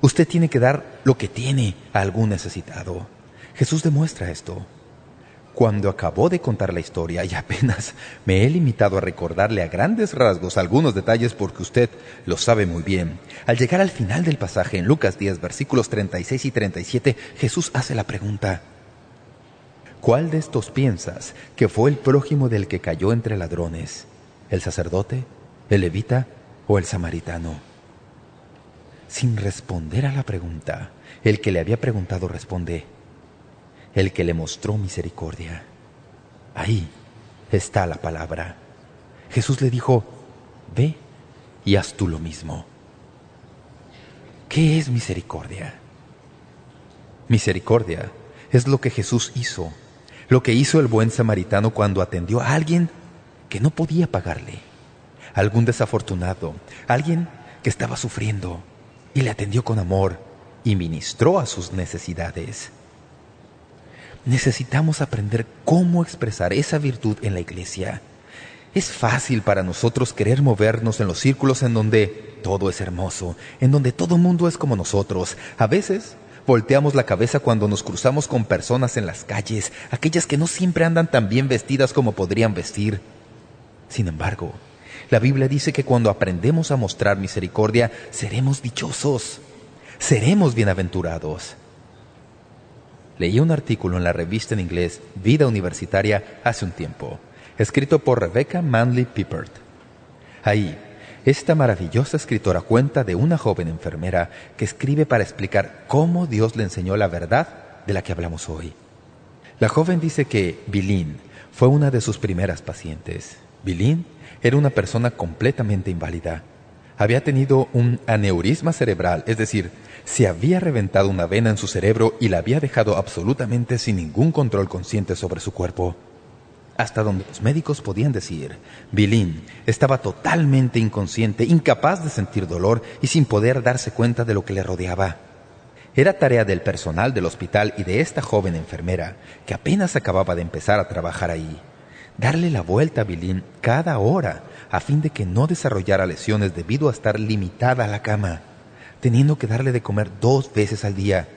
Usted tiene que dar lo que tiene a algún necesitado. Jesús demuestra esto. Cuando acabó de contar la historia y apenas me he limitado a recordarle a grandes rasgos algunos detalles porque usted lo sabe muy bien, al llegar al final del pasaje en Lucas 10, versículos 36 y 37, Jesús hace la pregunta, ¿Cuál de estos piensas que fue el prójimo del que cayó entre ladrones? ¿El sacerdote, el levita o el samaritano? Sin responder a la pregunta, el que le había preguntado responde, el que le mostró misericordia. Ahí está la palabra. Jesús le dijo, ve y haz tú lo mismo. ¿Qué es misericordia? Misericordia es lo que Jesús hizo, lo que hizo el buen samaritano cuando atendió a alguien que no podía pagarle, algún desafortunado, alguien que estaba sufriendo, y le atendió con amor y ministró a sus necesidades. Necesitamos aprender cómo expresar esa virtud en la iglesia. Es fácil para nosotros querer movernos en los círculos en donde todo es hermoso, en donde todo mundo es como nosotros. A veces volteamos la cabeza cuando nos cruzamos con personas en las calles, aquellas que no siempre andan tan bien vestidas como podrían vestir. Sin embargo, la Biblia dice que cuando aprendemos a mostrar misericordia, seremos dichosos, seremos bienaventurados. Leí un artículo en la revista en inglés Vida Universitaria hace un tiempo, escrito por Rebecca Manley Pippert. Ahí, esta maravillosa escritora cuenta de una joven enfermera que escribe para explicar cómo Dios le enseñó la verdad de la que hablamos hoy. La joven dice que Bilin fue una de sus primeras pacientes. Bilin era una persona completamente inválida. Había tenido un aneurisma cerebral, es decir, se había reventado una vena en su cerebro y la había dejado absolutamente sin ningún control consciente sobre su cuerpo. Hasta donde los médicos podían decir, Bilin estaba totalmente inconsciente, incapaz de sentir dolor y sin poder darse cuenta de lo que le rodeaba. Era tarea del personal del hospital y de esta joven enfermera, que apenas acababa de empezar a trabajar ahí, darle la vuelta a Bilin cada hora a fin de que no desarrollara lesiones debido a estar limitada a la cama teniendo que darle de comer dos veces al día.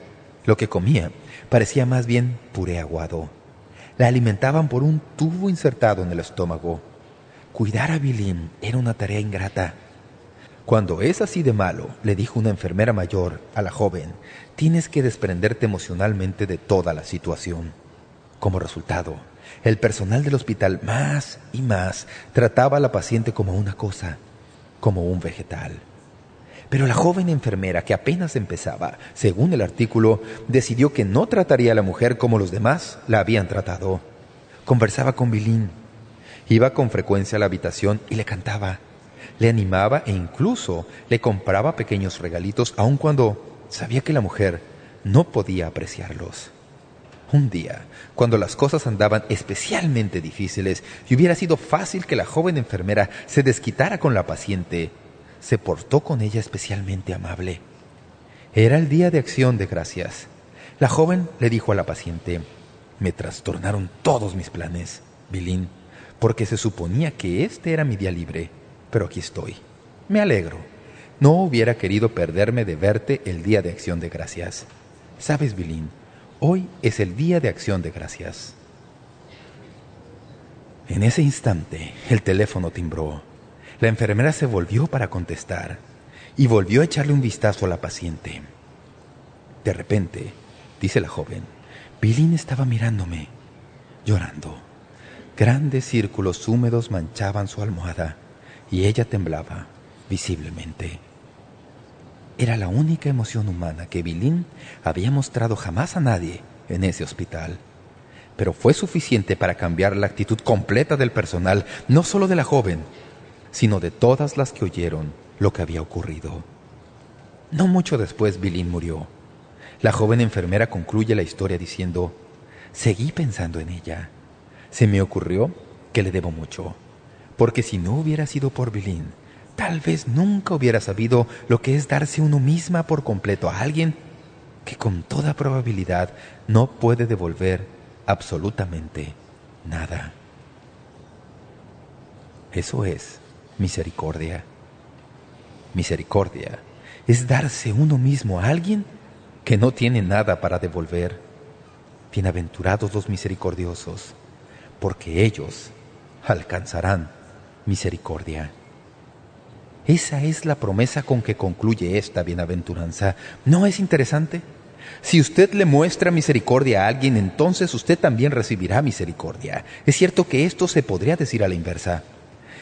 Lo que comía parecía más bien puré aguado. La alimentaban por un tubo insertado en el estómago. Cuidar a Bilín era una tarea ingrata. Cuando es así de malo, le dijo una enfermera mayor a la joven, tienes que desprenderte emocionalmente de toda la situación. Como resultado, el personal del hospital más y más trataba a la paciente como una cosa, como un vegetal. Pero la joven enfermera que apenas empezaba, según el artículo, decidió que no trataría a la mujer como los demás la habían tratado. Conversaba con Bilín. Iba con frecuencia a la habitación y le cantaba. le animaba e incluso le compraba pequeños regalitos aun cuando sabía que la mujer no podía apreciarlos. Un día, cuando las cosas andaban especialmente difíciles y hubiera sido fácil que la joven enfermera se desquitara con la paciente, se portó con ella especialmente amable. Era el día de acción de gracias. La joven le dijo a la paciente, me trastornaron todos mis planes, Bilín, porque se suponía que este era mi día libre, pero aquí estoy. Me alegro. No hubiera querido perderme de verte el día de acción de gracias. ¿Sabes, Bilín? Hoy es el día de acción de gracias. En ese instante, el teléfono timbró. La enfermera se volvió para contestar y volvió a echarle un vistazo a la paciente. De repente, dice la joven, Bilín estaba mirándome, llorando. Grandes círculos húmedos manchaban su almohada y ella temblaba visiblemente. Era la única emoción humana que Bilín había mostrado jamás a nadie en ese hospital. Pero fue suficiente para cambiar la actitud completa del personal, no solo de la joven, sino de todas las que oyeron lo que había ocurrido. No mucho después Bilín murió. La joven enfermera concluye la historia diciendo, seguí pensando en ella. Se me ocurrió que le debo mucho, porque si no hubiera sido por Bilín, tal vez nunca hubiera sabido lo que es darse uno misma por completo a alguien que con toda probabilidad no puede devolver absolutamente nada. Eso es misericordia. Misericordia es darse uno mismo a alguien que no tiene nada para devolver. Bienaventurados los misericordiosos, porque ellos alcanzarán misericordia. Esa es la promesa con que concluye esta bienaventuranza. ¿No es interesante? Si usted le muestra misericordia a alguien, entonces usted también recibirá misericordia. Es cierto que esto se podría decir a la inversa.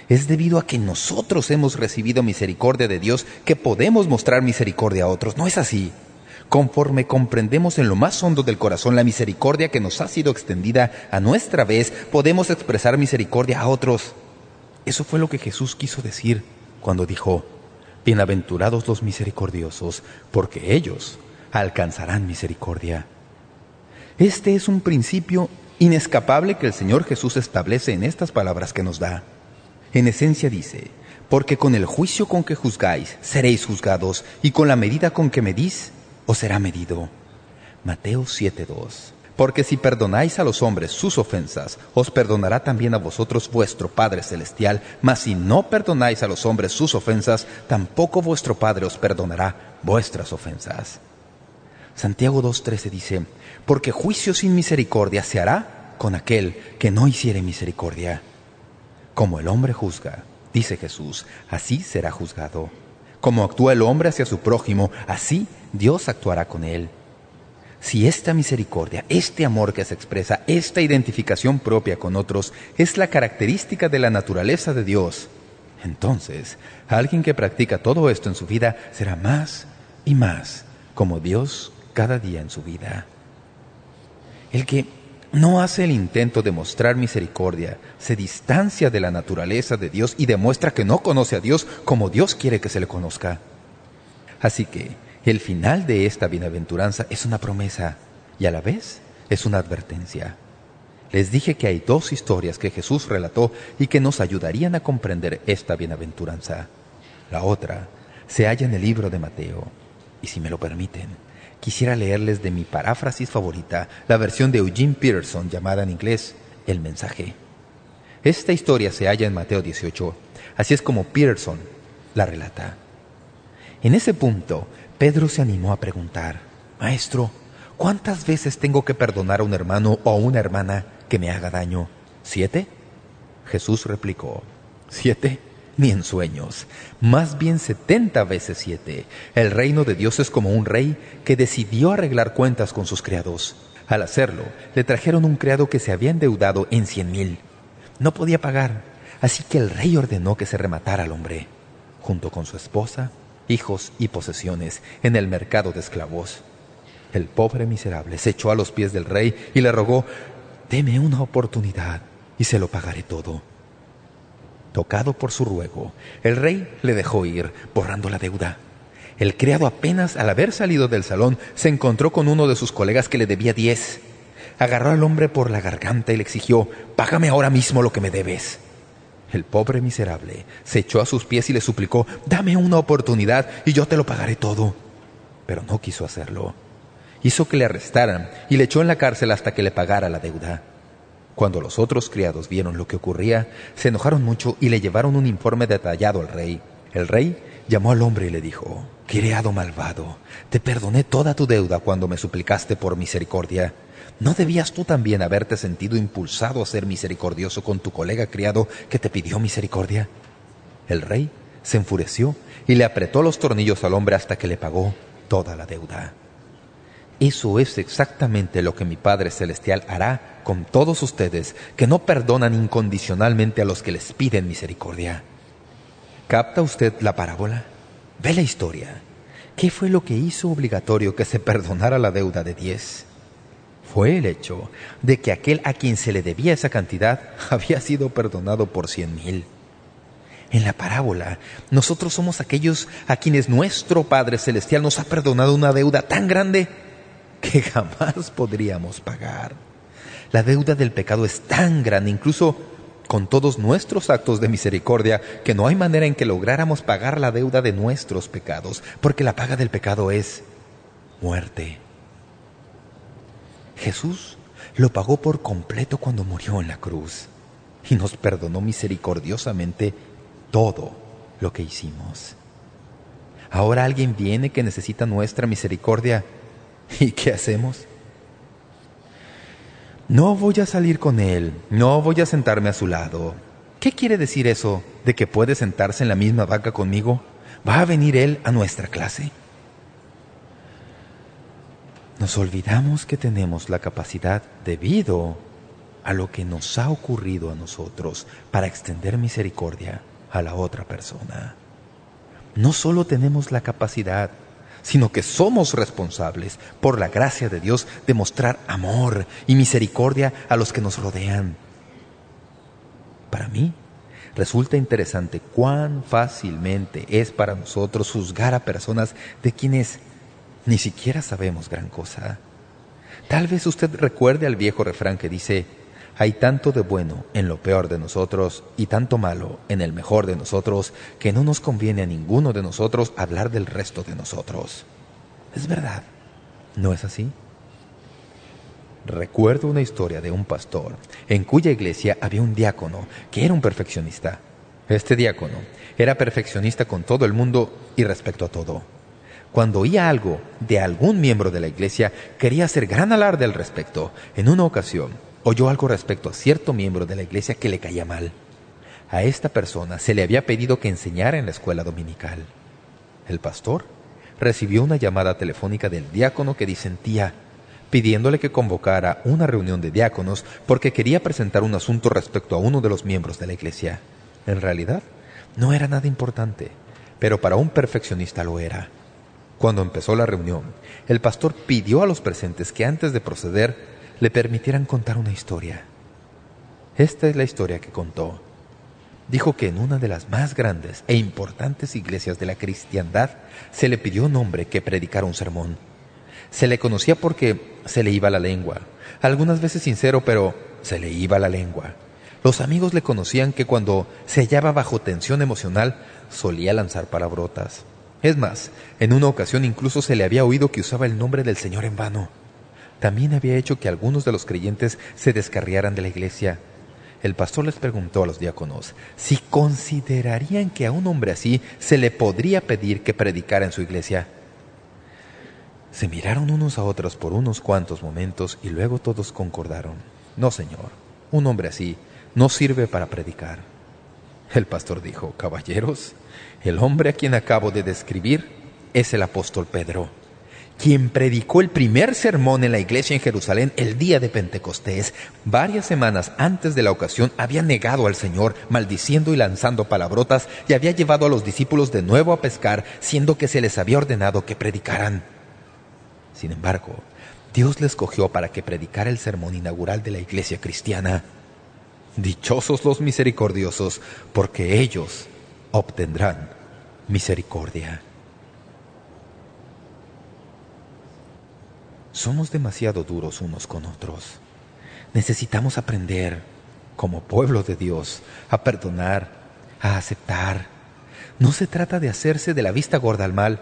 Es debido a que nosotros hemos recibido misericordia de Dios que podemos mostrar misericordia a otros. ¿No es así? Conforme comprendemos en lo más hondo del corazón la misericordia que nos ha sido extendida a nuestra vez, podemos expresar misericordia a otros. Eso fue lo que Jesús quiso decir cuando dijo, Bienaventurados los misericordiosos, porque ellos alcanzarán misericordia. Este es un principio inescapable que el Señor Jesús establece en estas palabras que nos da. En esencia dice, porque con el juicio con que juzgáis seréis juzgados, y con la medida con que medís os será medido. Mateo 7.2 Porque si perdonáis a los hombres sus ofensas, os perdonará también a vosotros vuestro Padre Celestial, mas si no perdonáis a los hombres sus ofensas, tampoco vuestro Padre os perdonará vuestras ofensas. Santiago 2.13 dice, Porque juicio sin misericordia se hará con aquel que no hiciere misericordia. Como el hombre juzga, dice Jesús, así será juzgado. Como actúa el hombre hacia su prójimo, así Dios actuará con él. Si esta misericordia, este amor que se expresa, esta identificación propia con otros, es la característica de la naturaleza de Dios, entonces alguien que practica todo esto en su vida será más y más como Dios cada día en su vida. El que no hace el intento de mostrar misericordia, se distancia de la naturaleza de Dios y demuestra que no conoce a Dios como Dios quiere que se le conozca. Así que el final de esta bienaventuranza es una promesa y a la vez es una advertencia. Les dije que hay dos historias que Jesús relató y que nos ayudarían a comprender esta bienaventuranza. La otra se halla en el libro de Mateo. Y si me lo permiten, quisiera leerles de mi paráfrasis favorita, la versión de Eugene Peterson llamada en inglés El Mensaje. Esta historia se halla en Mateo 18, así es como Peterson la relata. En ese punto, Pedro se animó a preguntar, Maestro, ¿cuántas veces tengo que perdonar a un hermano o a una hermana que me haga daño? ¿Siete? Jesús replicó, ¿siete? Ni en sueños, más bien setenta veces siete. El reino de Dios es como un rey que decidió arreglar cuentas con sus criados. Al hacerlo, le trajeron un criado que se había endeudado en cien mil. No podía pagar, así que el rey ordenó que se rematara al hombre, junto con su esposa, hijos y posesiones, en el mercado de esclavos. El pobre miserable se echó a los pies del rey y le rogó, «Deme una oportunidad y se lo pagaré todo». Tocado por su ruego, el rey le dejó ir, borrando la deuda. El criado apenas al haber salido del salón se encontró con uno de sus colegas que le debía diez. Agarró al hombre por la garganta y le exigió, «Págame ahora mismo lo que me debes». El pobre miserable se echó a sus pies y le suplicó, «Dame una oportunidad y yo te lo pagaré todo». Pero no quiso hacerlo. Hizo que le arrestaran y le echó en la cárcel hasta que le pagara la deuda. Cuando los otros criados vieron lo que ocurría, se enojaron mucho y le llevaron un informe detallado al rey. El rey llamó al hombre y le dijo, «Criado malvado, te perdoné toda tu deuda cuando me suplicaste por misericordia. ¿No debías tú también haberte sentido impulsado a ser misericordioso con tu colega criado que te pidió misericordia?» El rey se enfureció y le apretó los tornillos al hombre hasta que le pagó toda la deuda. Eso es exactamente lo que mi Padre Celestial hará con todos ustedes que no perdonan incondicionalmente a los que les piden misericordia. ¿Capta usted la parábola? Ve la historia. ¿Qué fue lo que hizo obligatorio que se perdonara la deuda de diez? Fue el hecho de que aquel a quien se le debía esa cantidad <laughs> había sido perdonado por cien mil. En la parábola, nosotros somos aquellos a quienes nuestro Padre Celestial nos ha perdonado una deuda tan grande que <laughs> jamás podríamos pagar. La deuda del pecado es tan grande, incluso con todos nuestros actos de misericordia, que no hay manera en que lográramos pagar la deuda de nuestros pecados, porque la paga del pecado es muerte. Jesús lo pagó por completo cuando murió en la cruz y nos perdonó misericordiosamente todo lo que hicimos. Ahora alguien viene que necesita nuestra misericordia ¿Y qué hacemos? No voy a salir con él, no voy a sentarme a su lado. ¿Qué quiere decir eso de que puede sentarse en la misma vaca conmigo? ¿Va a venir él a nuestra clase? Nos olvidamos que tenemos la capacidad, debido a lo que nos ha ocurrido a nosotros, para extender misericordia a la otra persona. No solo tenemos la capacidad, sino que somos responsables, por la gracia de Dios, de mostrar amor y misericordia a los que nos rodean. Para mí, resulta interesante cuán fácilmente es para nosotros juzgar a personas de quienes ni siquiera sabemos gran cosa. Tal vez usted recuerde al viejo refrán que dice, hay tanto de bueno en lo peor de nosotros y tanto malo en el mejor de nosotros que no nos conviene a ninguno de nosotros hablar del resto de nosotros. Es verdad, ¿no es así? Recuerdo una historia de un pastor en cuya iglesia había un diácono que era un perfeccionista. Este diácono era perfeccionista con todo el mundo y respecto a todo. Cuando oía algo de algún miembro de la iglesia, quería hacer gran alarde al respecto. En una ocasión, oyó algo respecto a cierto miembro de la iglesia que le caía mal. A esta persona se le había pedido que enseñara en la escuela dominical. El pastor recibió una llamada telefónica del diácono que disentía, pidiéndole que convocara una reunión de diáconos porque quería presentar un asunto respecto a uno de los miembros de la iglesia. En realidad, no era nada importante, pero para un perfeccionista lo era. Cuando empezó la reunión, el pastor pidió a los presentes que antes de proceder le permitieran contar una historia. Esta es la historia que contó. Dijo que en una de las más grandes e importantes iglesias de la cristiandad se le pidió un hombre que predicara un sermón. Se le conocía porque se le iba la lengua, algunas veces sincero, pero se le iba la lengua. Los amigos le conocían que cuando se hallaba bajo tensión emocional solía lanzar palabrotas. Es más, en una ocasión incluso se le había oído que usaba el nombre del Señor en vano también había hecho que algunos de los creyentes se descarriaran de la iglesia. El pastor les preguntó a los diáconos si considerarían que a un hombre así se le podría pedir que predicara en su iglesia. Se miraron unos a otros por unos cuantos momentos y luego todos concordaron. No, señor, un hombre así no sirve para predicar. El pastor dijo, caballeros, el hombre a quien acabo de describir es el apóstol Pedro quien predicó el primer sermón en la iglesia en Jerusalén el día de Pentecostés, varias semanas antes de la ocasión había negado al Señor, maldiciendo y lanzando palabrotas, y había llevado a los discípulos de nuevo a pescar, siendo que se les había ordenado que predicaran. Sin embargo, Dios les escogió para que predicara el sermón inaugural de la iglesia cristiana. Dichosos los misericordiosos, porque ellos obtendrán misericordia. Somos demasiado duros unos con otros. Necesitamos aprender, como pueblo de Dios, a perdonar, a aceptar. No se trata de hacerse de la vista gorda al mal,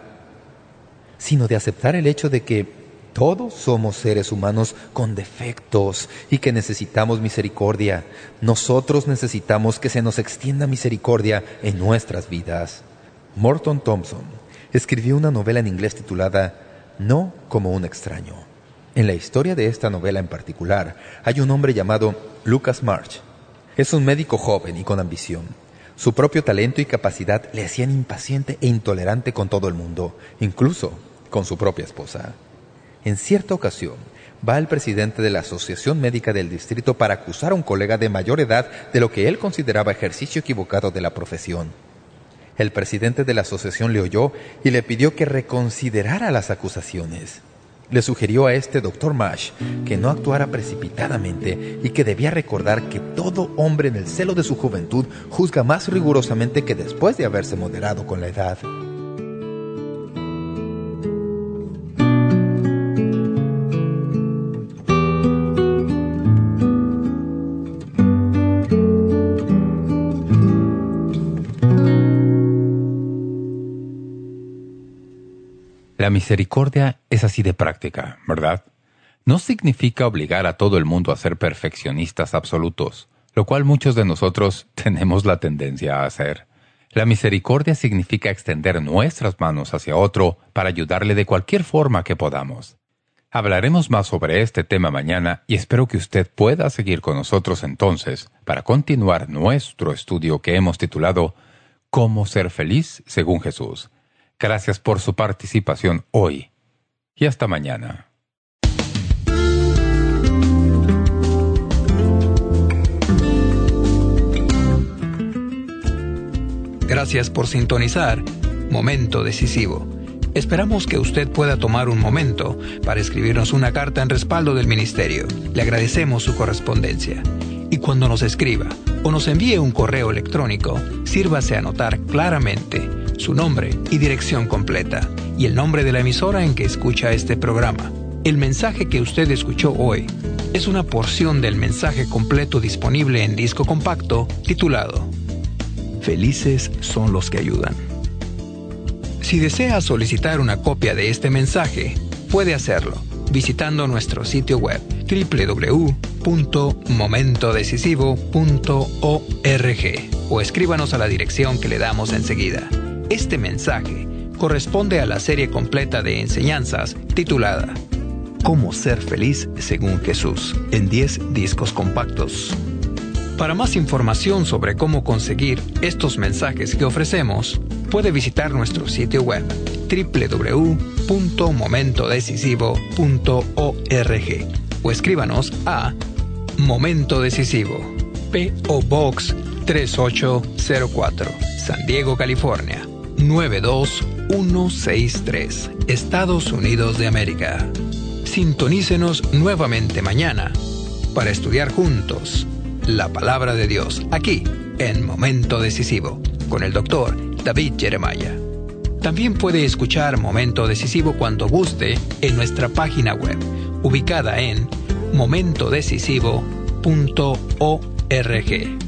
sino de aceptar el hecho de que todos somos seres humanos con defectos y que necesitamos misericordia. Nosotros necesitamos que se nos extienda misericordia en nuestras vidas. Morton Thompson escribió una novela en inglés titulada No como un extraño. En la historia de esta novela en particular hay un hombre llamado Lucas March. Es un médico joven y con ambición. Su propio talento y capacidad le hacían impaciente e intolerante con todo el mundo, incluso con su propia esposa. En cierta ocasión, va al presidente de la Asociación Médica del Distrito para acusar a un colega de mayor edad de lo que él consideraba ejercicio equivocado de la profesión. El presidente de la asociación le oyó y le pidió que reconsiderara las acusaciones. Le sugirió a este doctor Mash que no actuara precipitadamente y que debía recordar que todo hombre en el celo de su juventud juzga más rigurosamente que después de haberse moderado con la edad. La misericordia es así de práctica, ¿verdad? No significa obligar a todo el mundo a ser perfeccionistas absolutos, lo cual muchos de nosotros <laughs> tenemos la tendencia a hacer. La misericordia significa extender nuestras manos hacia otro para ayudarle de cualquier forma que podamos. Hablaremos más sobre este tema mañana y espero que usted pueda seguir con nosotros entonces para continuar nuestro estudio que hemos titulado Cómo ser feliz según Jesús. Gracias por su participación hoy y hasta mañana. Gracias por sintonizar Momento Decisivo. Esperamos que usted pueda tomar un momento para escribirnos una carta en respaldo del Ministerio. Le agradecemos su correspondencia. Y cuando nos escriba o nos envíe un correo electrónico, sírvase a anotar claramente su nombre y dirección completa y el nombre de la emisora en que escucha este programa. El mensaje que usted escuchó hoy es una porción del mensaje completo disponible en disco compacto titulado Felices son los que ayudan. Si desea solicitar una copia de este mensaje, puede hacerlo visitando nuestro sitio web www.momentodecisivo.org o escríbanos a la dirección que le damos enseguida. Este mensaje corresponde a la serie completa de enseñanzas titulada Cómo ser feliz según Jesús en 10 discos compactos. Para más información sobre cómo conseguir estos mensajes que ofrecemos, puede visitar nuestro sitio web www.momentodecisivo.org o escríbanos a Momento Decisivo, P.O. Box 3804, San Diego, California 92163, Estados Unidos de América. Sintonícenos nuevamente mañana para estudiar juntos la palabra de Dios aquí en Momento Decisivo con el doctor David Jeremiah. También puede escuchar Momento Decisivo cuando guste en nuestra página web, ubicada en momentodecisivo.org.